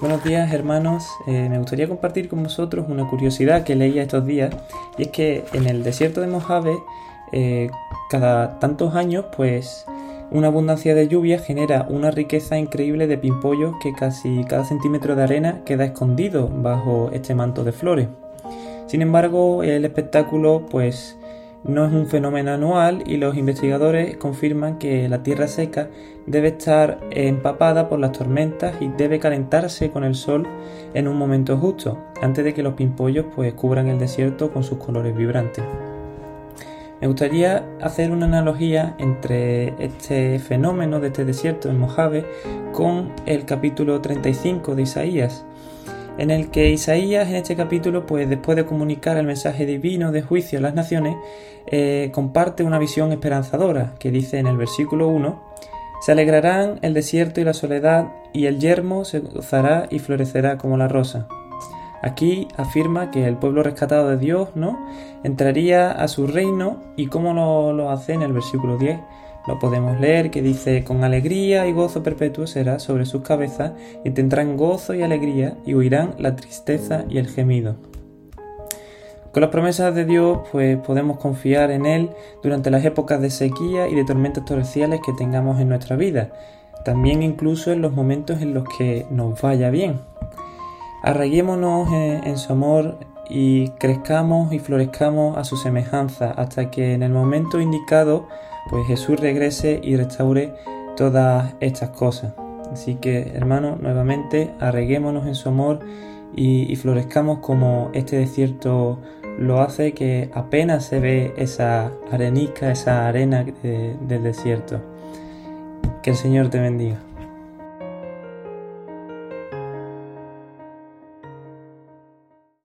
Buenos días hermanos, eh, me gustaría compartir con vosotros una curiosidad que leía estos días y es que en el desierto de Mojave eh, cada tantos años pues una abundancia de lluvia genera una riqueza increíble de pimpollos que casi cada centímetro de arena queda escondido bajo este manto de flores. Sin embargo el espectáculo pues no es un fenómeno anual y los investigadores confirman que la tierra seca debe estar empapada por las tormentas y debe calentarse con el sol en un momento justo, antes de que los pimpollos pues cubran el desierto con sus colores vibrantes. Me gustaría hacer una analogía entre este fenómeno de este desierto en Mojave con el capítulo 35 de Isaías, en el que Isaías en este capítulo, pues después de comunicar el mensaje divino de juicio a las naciones, eh, comparte una visión esperanzadora que dice en el versículo 1, se alegrarán el desierto y la soledad, y el yermo se gozará y florecerá como la rosa. Aquí afirma que el pueblo rescatado de Dios, ¿no? Entraría a su reino y cómo lo, lo hace en el versículo 10 lo podemos leer que dice, con alegría y gozo perpetuo será sobre sus cabezas y tendrán gozo y alegría y huirán la tristeza y el gemido. Con las promesas de Dios, pues podemos confiar en Él durante las épocas de sequía y de tormentas torrenciales que tengamos en nuestra vida, también incluso en los momentos en los que nos vaya bien. Arraiguémonos en, en su amor y crezcamos y florezcamos a su semejanza hasta que en el momento indicado pues Jesús regrese y restaure todas estas cosas. Así que, hermanos, nuevamente arreguémonos en su amor y, florezcamos como este desierto lo hace, que apenas se ve esa arenica, esa arena del desierto. Que el Señor te bendiga.